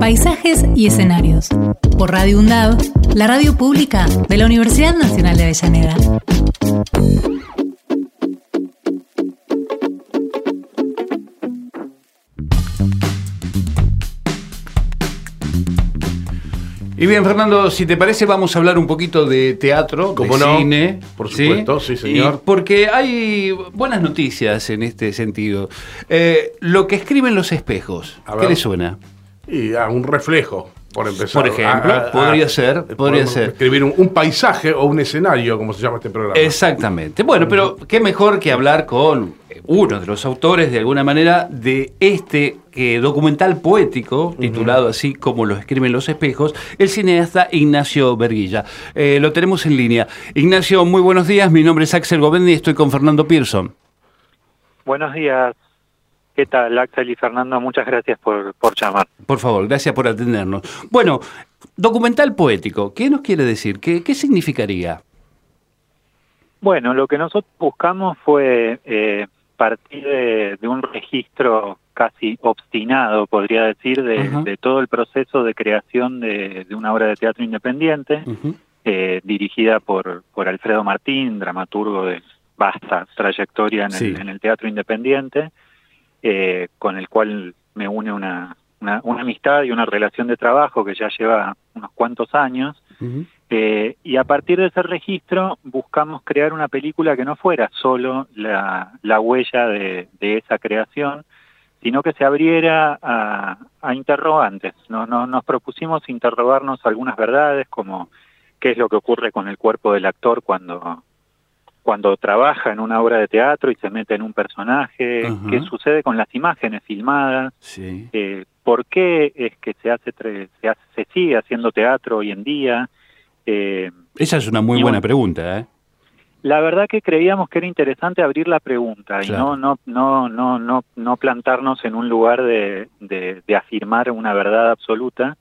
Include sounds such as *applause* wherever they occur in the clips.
Paisajes y escenarios. Por Radio UNDAV, la radio pública de la Universidad Nacional de Avellaneda. Y bien, Fernando, si te parece, vamos a hablar un poquito de teatro, ¿Cómo de no? cine. Por supuesto, sí, señor. Y porque hay buenas noticias en este sentido. Eh, lo que escriben los espejos, A ¿qué le suena? Y a un reflejo, por empezar. Por ejemplo, A- a- podría a- ser, podría ser. Escribir un, un paisaje o un escenario, como se llama este programa. Exactamente. Bueno, pero qué mejor que hablar con uno de los autores, de alguna manera, de este eh, documental poético, titulado así como lo escriben los espejos, el cineasta Ignacio Berguilla. Eh, lo tenemos en línea. Ignacio, muy buenos días. Mi nombre es Axel Govendi y estoy con Fernando Pearson. Buenos días. ¿Qué tal, Axel y Fernando? Muchas gracias por, por llamar. Por favor, gracias por atendernos. Bueno, documental poético, ¿qué nos quiere decir? ¿Qué, qué significaría? Bueno, lo que nosotros buscamos fue eh, partir de, de un registro casi obstinado, podría decir, de, de todo el proceso de creación de, de una obra de teatro independiente, eh, dirigida por, por Alfredo Martín, dramaturgo de vasta trayectoria en, Sí. el, en el teatro independiente, eh, con el cual me une una, una, una amistad y una relación de trabajo que ya lleva unos cuantos años. Eh, y a partir de ese registro buscamos crear una película que no fuera solo la, la huella de, de esa creación, sino que se abriera a, a interrogantes. No, no- nos propusimos interrogarnos algunas verdades, como qué es lo que ocurre con el cuerpo del actor cuando, cuando trabaja en una obra de teatro y se mete en un personaje, Ajá. qué sucede con las imágenes filmadas, Sí. eh, por qué es que se hace, se hace- se sigue haciendo teatro hoy en día. Eh, Esa es una muy buena pregunta, ¿eh? la verdad que creíamos que era interesante abrir la pregunta Claro. y no no no no no no plantarnos en un lugar de, de, de afirmar una verdad absoluta,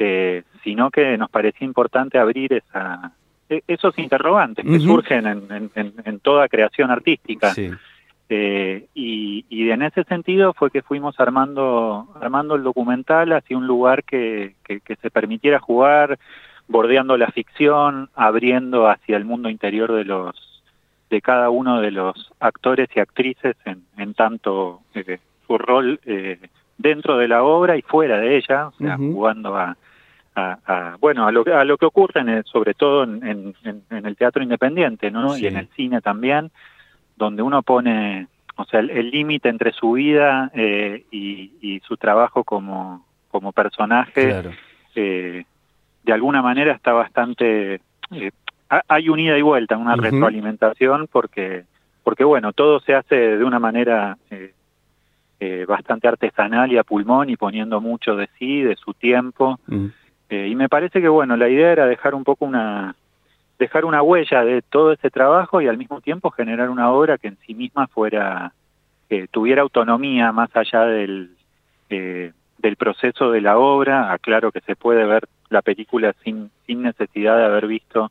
eh, sino que nos parecía importante abrir esa esos interrogantes que surgen en, en- en- en toda creación artística. Sí. Eh, y, y en ese sentido fue que fuimos armando armando el documental hacia un lugar que, que, que se permitiera jugar, bordeando la ficción, abriendo hacia el mundo interior de los de cada uno de los actores y actrices en, en tanto eh, su rol eh, dentro de la obra y fuera de ella, o sea, jugando a, a, a, bueno a lo, que- a lo que ocurre en el- sobre todo en, en- en- en el teatro independiente, ¿no? Sí. Y en el cine también donde uno pone, o sea, el límite entre su vida eh, y, y su trabajo como, como personaje, Claro. eh, de alguna manera está bastante... eh, ha- hay un ida y vuelta, una retroalimentación, porque, porque bueno, todo se hace de una manera eh, eh, bastante artesanal y a pulmón y poniendo mucho de sí, de su tiempo. Mm. Eh, y me parece que bueno, la idea era dejar un poco una dejar una huella de todo ese trabajo y al mismo tiempo generar una obra que en sí misma fuera eh, tuviera autonomía más allá del eh, del proceso de la obra. Aclaro que se puede ver la película sin sin necesidad de haber visto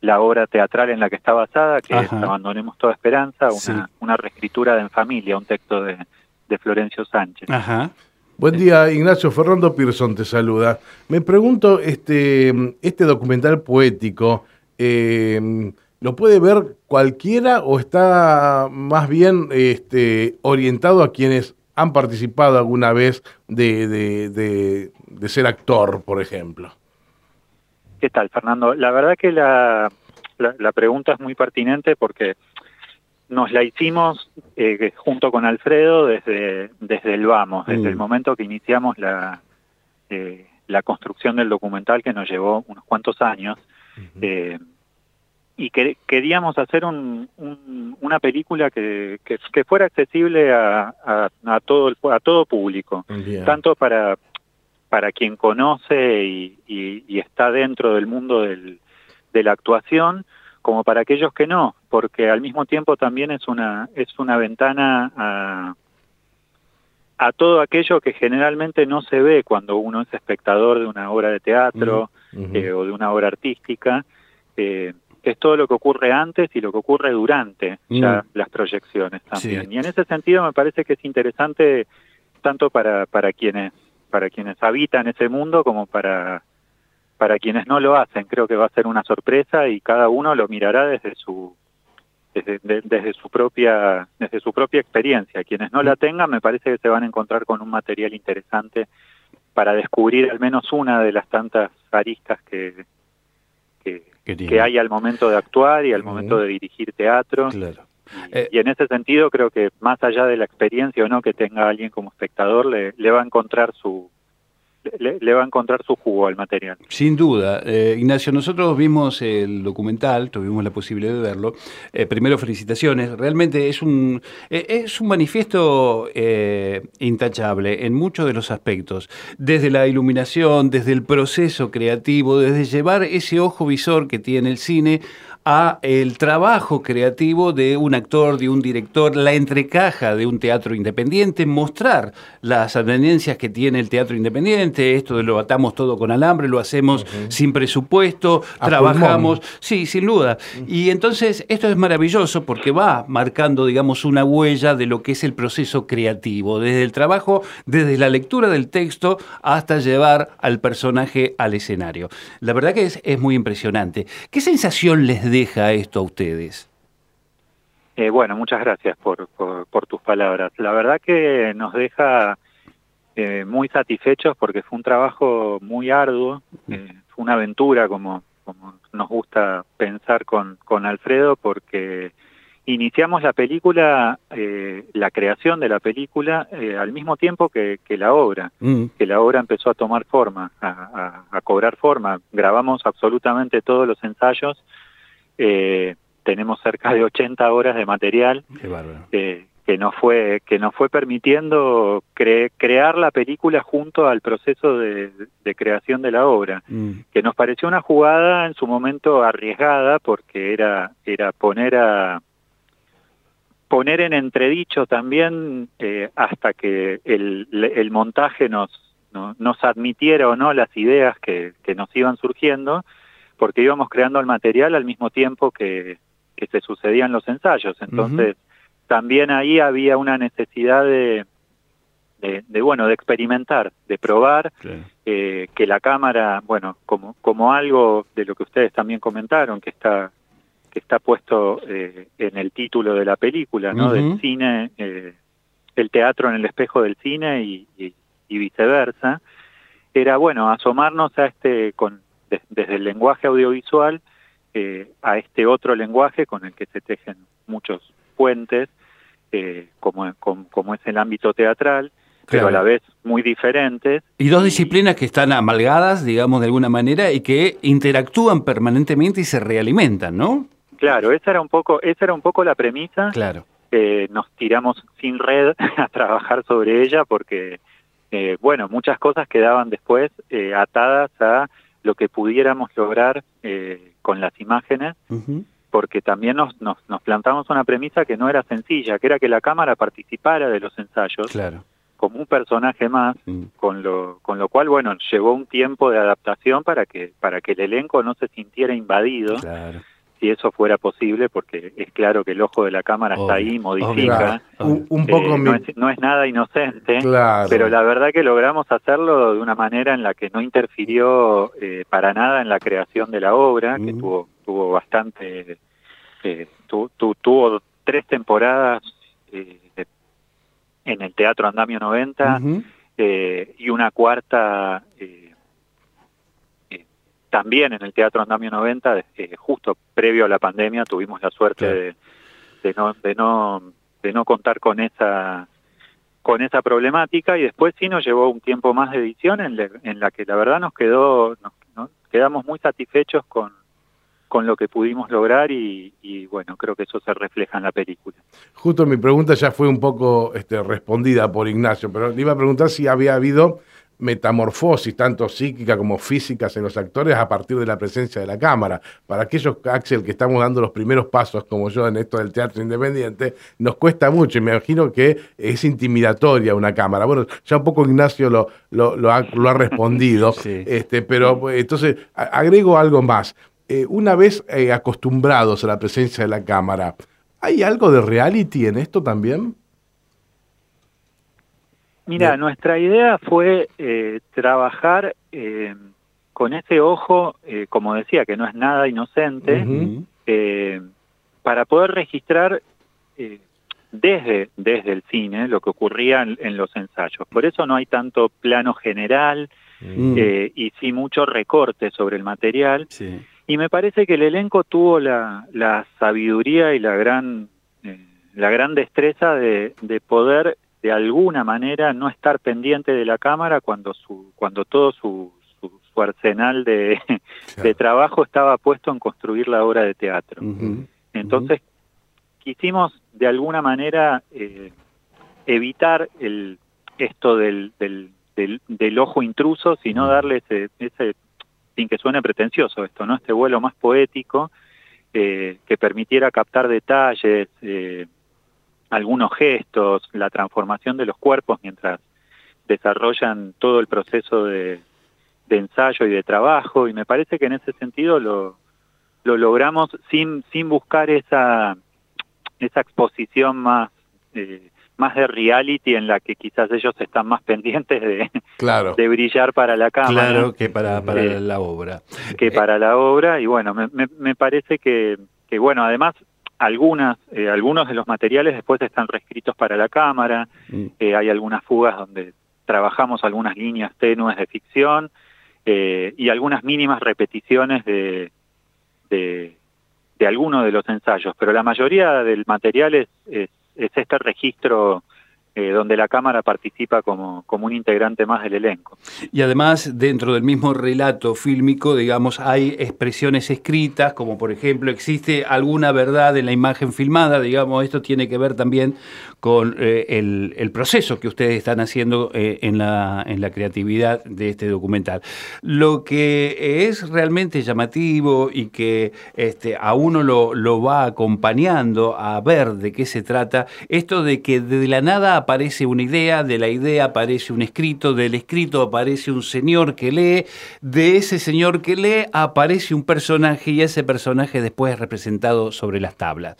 la obra teatral en la que está basada, que es. Abandonemos toda esperanza, una, Sí. una reescritura de En familia, un texto de, de Florencio Sánchez. Ajá. Buen día, Ignacio. Fernando Pearson te saluda. Me pregunto, este, este documental poético, eh, ¿lo puede ver cualquiera o está más bien este, orientado a quienes han participado alguna vez de, de- de- de ser actor, por ejemplo? ¿Qué tal, Fernando? La verdad que la, la, la pregunta es muy pertinente porque nos la hicimos eh, junto con Alfredo desde, desde el vamos, desde Mm. el momento que iniciamos la, eh, la construcción del documental que nos llevó unos cuantos años. Eh, y que, queríamos hacer un- un- una película que, que, que fuera accesible a, a, a todo el, a todo público tanto para para quien conoce y, y- y está dentro del mundo del, de la actuación como para aquellos que no, porque al mismo tiempo también es una, es una ventana a, a todo aquello que generalmente no se ve cuando uno es espectador de una obra de teatro eh, o de una obra artística, eh, es todo lo que ocurre antes y lo que ocurre durante ya las proyecciones también. Y en ese sentido me parece que es interesante tanto para, para quienes para quienes habitan ese mundo como para para quienes no lo hacen. Creo que va a ser una sorpresa y cada uno lo mirará desde su desde, desde su propia desde su propia experiencia. Quienes no la tengan, me parece que se van a encontrar con un material interesante para descubrir al menos una de las tantas aristas que que, hay al momento de actuar y al momento de dirigir teatro. Claro. Eh, y, en ese sentido creo que más allá de la experiencia o no que tenga alguien como espectador, le, le va a encontrar su, le, va a encontrar su jugo al material. Sin duda. Eh, Ignacio, nosotros vimos el documental, tuvimos la posibilidad de verlo. Eh, primero, felicitaciones. Realmente es un, eh, es un manifiesto intachable en muchos de los aspectos. Desde la iluminación, desde el proceso creativo, desde llevar ese ojo visor que tiene el cine a el trabajo creativo de un actor, de un director, la entrecaja de un teatro independiente, mostrar las tendencias que tiene el teatro independiente, esto de lo atamos todo con alambre, lo hacemos sin presupuesto, trabajamos, sí, sin duda. Y entonces esto es maravilloso porque va marcando, digamos, una huella de lo que es el proceso creativo, desde el trabajo, desde la lectura del texto hasta llevar al personaje al escenario. La verdad que es, es muy impresionante. ¿Qué sensación les deja esto a ustedes? Eh, bueno, muchas gracias por, por, tus palabras. La verdad que nos deja eh, muy satisfechos porque fue un trabajo muy arduo, eh, fue una aventura como, como nos gusta pensar con, con Alfredo porque iniciamos la película, la creación de la película al mismo tiempo que, la obra, mm. que la obra empezó a tomar forma, a, a, cobrar forma. Grabamos absolutamente todos los ensayos eh, tenemos cerca de 80 horas de material eh, que nos fue que nos fue permitiendo crear la película junto al proceso de, creación de la obra mm. que nos pareció una jugada en su momento arriesgada porque era era poner a poner en entredicho también eh, hasta que el, el montaje nos, nos admitiera o no las ideas que, que nos iban surgiendo porque íbamos creando el material al mismo tiempo que, que se sucedían los ensayos. Entonces, también ahí había una necesidad de, de, bueno, de experimentar, de probar, eh, que la cámara, bueno, como, como algo de lo que ustedes también comentaron, que está que está puesto eh, en el título de la película, ¿no? Del cine, eh, el teatro en el espejo del cine y, y viceversa, era, bueno, asomarnos a este, con, desde el lenguaje audiovisual eh, a este otro lenguaje con el que se tejen muchos puentes, eh, como, como, es el ámbito teatral, pero a la vez muy diferentes. Y dos disciplinas que están amalgadas, digamos, de alguna manera, y que interactúan permanentemente y se realimentan, ¿no? Claro, esa era un poco, esa era un poco la premisa. Claro. nos tiramos sin red *laughs* a trabajar sobre ella porque, eh, bueno, muchas cosas quedaban después atadas a lo que pudiéramos lograr eh, con las imágenes, porque también nos, nos, plantamos una premisa que no era sencilla, que era que la cámara participara de los ensayos como un personaje más, mm. con, lo, con lo cual, bueno, llevó un tiempo de adaptación para que, para que el elenco no se sintiera invadido. Claro si eso fuera posible, porque es claro que el ojo de la cámara está ahí, modifica. Un, eh, poco no, es, nada inocente, pero la verdad que logramos hacerlo de una manera en la que no interfirió eh, para nada en la creación de la obra, que tuvo, tuvo bastante, eh, tuvo tres temporadas en el Teatro Andamio 90 y una cuarta también en el Teatro Andamio 90, eh, justo previo a la pandemia, tuvimos la suerte de, no, de, no, de no contar con esa con esa problemática y después sí nos llevó un tiempo más de edición en, en la que la verdad nos quedó nos, quedamos muy satisfechos con, con lo que pudimos lograr y, bueno, creo que eso se refleja en la película. Justo mi pregunta ya fue un poco este, respondida por Ignacio, pero le iba a preguntar si había habido metamorfosis, tanto psíquica como físicas en los actores a partir de la presencia de la cámara. Para aquellos, Axel, que estamos dando los primeros pasos, como yo, en esto del teatro independiente, nos cuesta mucho y me imagino que es intimidatoria una cámara. Bueno, ya un poco Ignacio lo, lo, ha, respondido, *laughs* este, pero entonces agrego algo más. Eh, una vez eh, acostumbrados a la presencia de la cámara, ¿hay algo de reality en esto también? Mira, nuestra idea fue eh, trabajar eh, con ese ojo, eh, como decía, que no es nada inocente, para poder registrar desde, desde el cine lo que ocurría en, los ensayos. Por eso no hay tanto plano general mm. y sí mucho recorte sobre el material. Y me parece que el elenco tuvo la, la sabiduría y la gran, la gran destreza de, de poder de alguna manera no estar pendiente de la cámara cuando su cuando todo su, su, arsenal de, *laughs* de, trabajo estaba puesto en construir la obra de teatro. Entonces quisimos de alguna manera eh, evitar el esto del, del, del, ojo intruso, sino darle ese, ese, sin que suene pretencioso esto, ¿no? Este vuelo más poético eh, que permitiera captar detalles, eh, algunos gestos, la transformación de los cuerpos mientras desarrollan todo el proceso de, ensayo y de trabajo y me parece que en ese sentido lo, lo logramos sin, sin buscar esa, esa exposición más, eh, más de reality en la que quizás ellos están más pendientes de, claro. de brillar para la cámara. Claro, que para, para eh, la obra. Que para la obra y bueno, me, me, me parece que, que bueno, además algunas, eh, algunos de los materiales después están reescritos para la cámara, mm. eh, hay algunas fugas donde trabajamos algunas líneas tenues de ficción eh, y algunas mínimas repeticiones de, de, de algunos de los ensayos, pero la mayoría del material es, es, es este registro eh, donde la Cámara participa como, como un integrante más del elenco. Y además, dentro del mismo relato fílmico, digamos, hay expresiones escritas, como por ejemplo, existe alguna verdad en la imagen filmada, digamos, esto tiene que ver también con eh, el, proceso que ustedes están haciendo eh, en, la, en la creatividad de este documental. Lo que es realmente llamativo y que este, a uno lo, lo va acompañando a ver de qué se trata, esto de que de la nada aparece una idea, de la idea aparece un escrito, del escrito aparece un señor que lee, de ese señor que lee aparece un personaje y ese personaje después es representado sobre las tablas.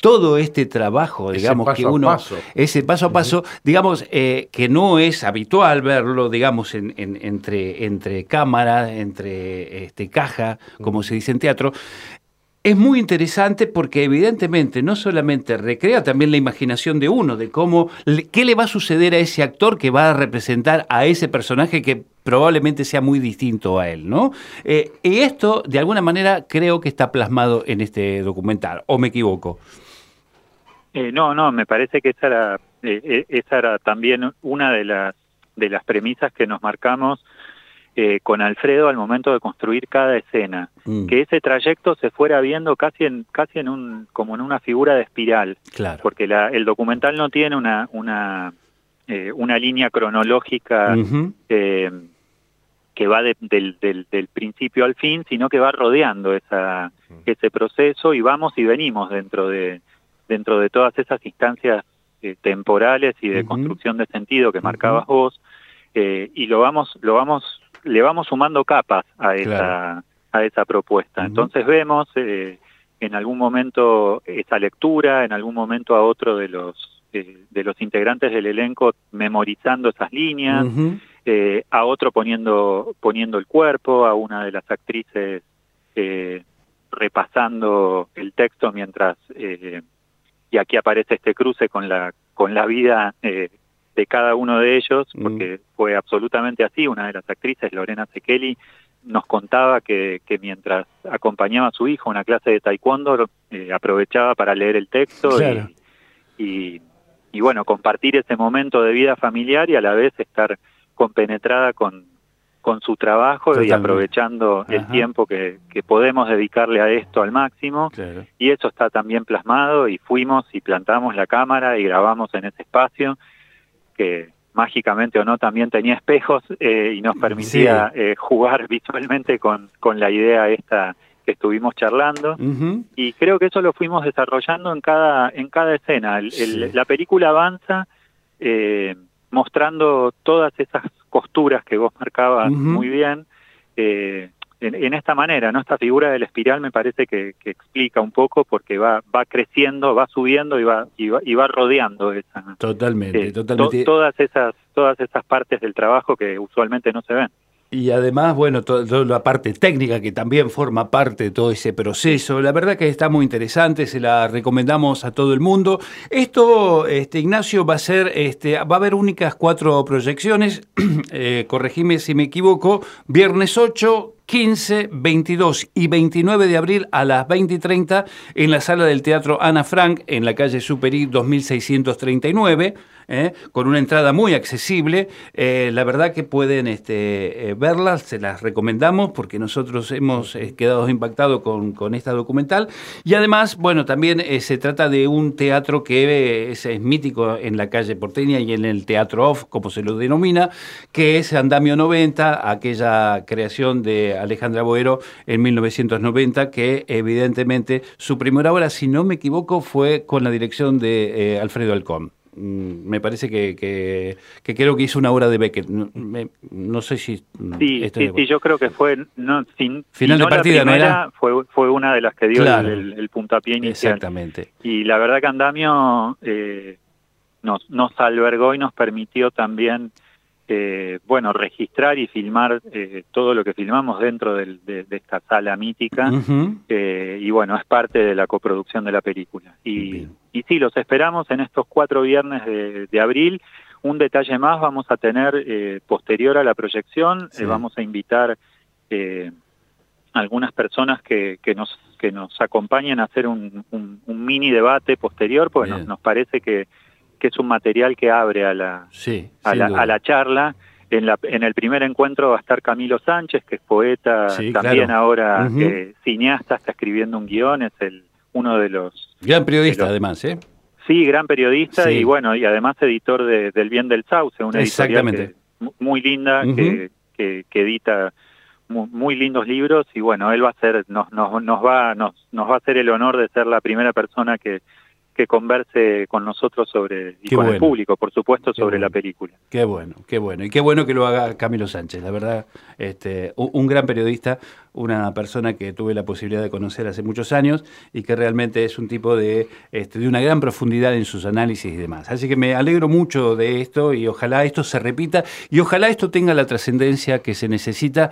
Todo este trabajo, digamos, que uno, ese paso a paso, digamos, eh, que no es habitual verlo, digamos, en, entre, entre cámara, entre este, caja, como se dice en teatro, es muy interesante porque evidentemente no solamente recrea también la imaginación de uno, de cómo, qué le va a suceder a ese actor que va a representar a ese personaje que probablemente sea muy distinto a él, ¿no? Eh, y esto, de alguna manera, creo que está plasmado en este documental, ¿o me equivoco? Eh, no, no, me parece que esa era, eh, esa era también una de las, de las premisas que nos marcamos eh, con Alfredo al momento de construir cada escena, mm. que ese trayecto se fuera viendo casi en casi en un como en una figura de espiral, claro. porque la, el documental no tiene una una eh, una línea cronológica eh, que va del, del, del, principio al fin, sino que va rodeando esa mm. ese proceso y vamos y venimos dentro de dentro de todas esas instancias temporales y de construcción de sentido que marcabas vos. y lo vamos lo vamos le vamos sumando capas a esa, a esa propuesta. Entonces vemos eh, en algún momento esa lectura, en algún momento a otro de los, eh, de los integrantes del elenco memorizando esas líneas, eh, a otro poniendo, poniendo el cuerpo, a una de las actrices repasando el texto mientras y aquí aparece este cruce con la con la vida de cada uno de ellos, mm. porque fue absolutamente así. Una de las actrices, Lorena Sekeli, nos contaba que, que mientras acompañaba a su hijo a una clase de taekwondo, eh, aprovechaba para leer el texto y, y, bueno, compartir ese momento de vida familiar y a la vez estar compenetrada con, con su trabajo y aprovechando el tiempo que, que, podemos dedicarle a esto al máximo. Y eso está también plasmado y fuimos y plantamos la cámara y grabamos en ese espacio que, mágicamente o no también tenía espejos y nos permitía jugar *laughs* visualmente con, con la idea esta que estuvimos charlando. Y creo que eso lo fuimos desarrollando en cada en cada escena. La película avanza eh, mostrando todas esas costuras que vos marcabas muy bien eh, en, esta manera, ¿no? Esta figura del espiral me parece que, explica un poco porque va, va creciendo, va subiendo y va, y va, rodeando esa. Totalmente, eh, totalmente. todas esas, todas esas partes del trabajo que usualmente no se ven. Y además, bueno, toda, la parte técnica que también forma parte de todo ese proceso. La verdad que está muy interesante, se la recomendamos a todo el mundo. Esto, este, Ignacio, va a ser, este, va a haber únicas cuatro proyecciones, *clears throat* eh, corregime si me equivoco, viernes 8, 15, 22 y 29 de abril a las 20 y 30 en la sala del Teatro Ana Frank en la calle Superi 2639. ¿Eh? con una entrada muy accesible. Eh, la verdad que pueden este, eh, verlas, se las recomendamos porque nosotros hemos quedado impactados con, con, esta documental. Y además, bueno, también se trata de un teatro que es, mítico en la calle porteña y en el Teatro Off, como se lo denomina, que es Andamio 90, aquella creación de Alejandra Boero en 1990, que evidentemente su primera obra, si no me equivoco, fue con la dirección de Alfredo Alcón. Mm, me parece que, que, creo que hizo una obra de Beckett. No, sé si. Mm, sí, sí, yo creo que fue. No, sin, Final de partida, ¿no era? Fue, fue una de las que dio el, puntapié inicial. Exactamente. Y la verdad que Andamio eh, nos, nos albergó y nos permitió también eh, bueno, registrar y filmar eh, todo lo que filmamos dentro de, esta sala mítica eh, y bueno, es parte de la coproducción de la película. Y, y sí, los esperamos en estos cuatro viernes de, abril. Un detalle más vamos a tener posterior a la proyección, vamos a invitar algunas personas que, que, nos, que nos acompañen a hacer un, mini debate posterior, porque nos parece que que es un material que abre a la, a, la charla. En, la, en el primer encuentro va a estar Camilo Sánchez, que es poeta, también ahora eh, cineasta, está escribiendo un guion, es el uno de los... Gran periodista, además, ¿eh? Sí, gran periodista y bueno, y además editor de, del Bien del Sauce, una editorial muy linda que, que, edita muy, lindos libros y bueno, él va a ser, nos, nos, nos, va, nos, nos va a hacer el honor de ser la primera persona que, que converse con nosotros sobre y con el público, por supuesto, sobre la película. Qué bueno, qué bueno. Y qué bueno que lo haga Camilo Sánchez, la verdad, este, un, gran periodista, una persona que tuve la posibilidad de conocer hace muchos años y que realmente es un tipo de, este, de una gran profundidad en sus análisis y demás. Así que me alegro mucho de esto y ojalá esto se repita y ojalá esto tenga la trascendencia que se necesita.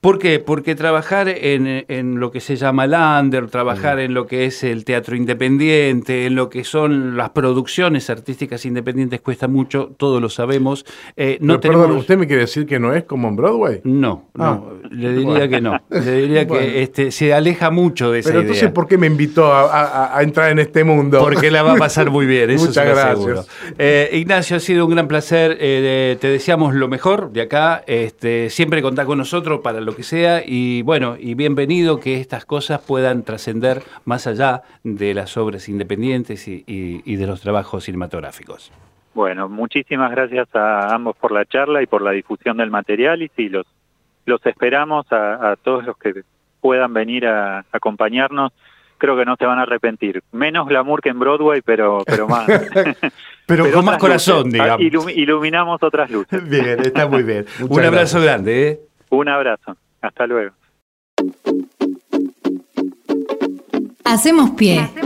¿Por qué? Porque trabajar en, en lo que se llama el under, trabajar en lo que es el teatro independiente, en lo que son las producciones artísticas independientes cuesta mucho, todos lo sabemos. Eh, no perdón, ¿usted me quiere decir que no es como en Broadway? No, no, ah. le diría que no. Le diría que este, se aleja mucho de esa Pero entonces, ¿por qué me invitó a, entrar en este mundo? Porque la va a pasar muy bien, *laughs* eso Muchas gracias. Eh, Ignacio, ha sido un gran placer. Eh, te deseamos lo mejor de acá. Este, siempre contá con nosotros para lo que sea. Y bueno, y bienvenido que estas cosas puedan trascender más allá de las obras independientes y, de los trabajos cinematográficos. Bueno, muchísimas gracias a ambos por la charla y por la difusión del material y sí, los, los esperamos a, todos los que puedan venir a, acompañarnos. Creo que no se van a arrepentir. Menos glamour que en Broadway, pero, pero *laughs* más. *laughs* pero, con más corazón, digamos. iluminamos otras luces. *laughs* Bien, está muy bien. Un abrazo grande. ¿eh? Un abrazo. Hasta luego. Hacemos pie. Hacemos pie.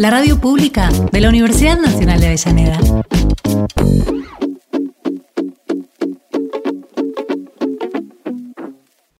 la radio pública de la Universidad Nacional de Avellaneda.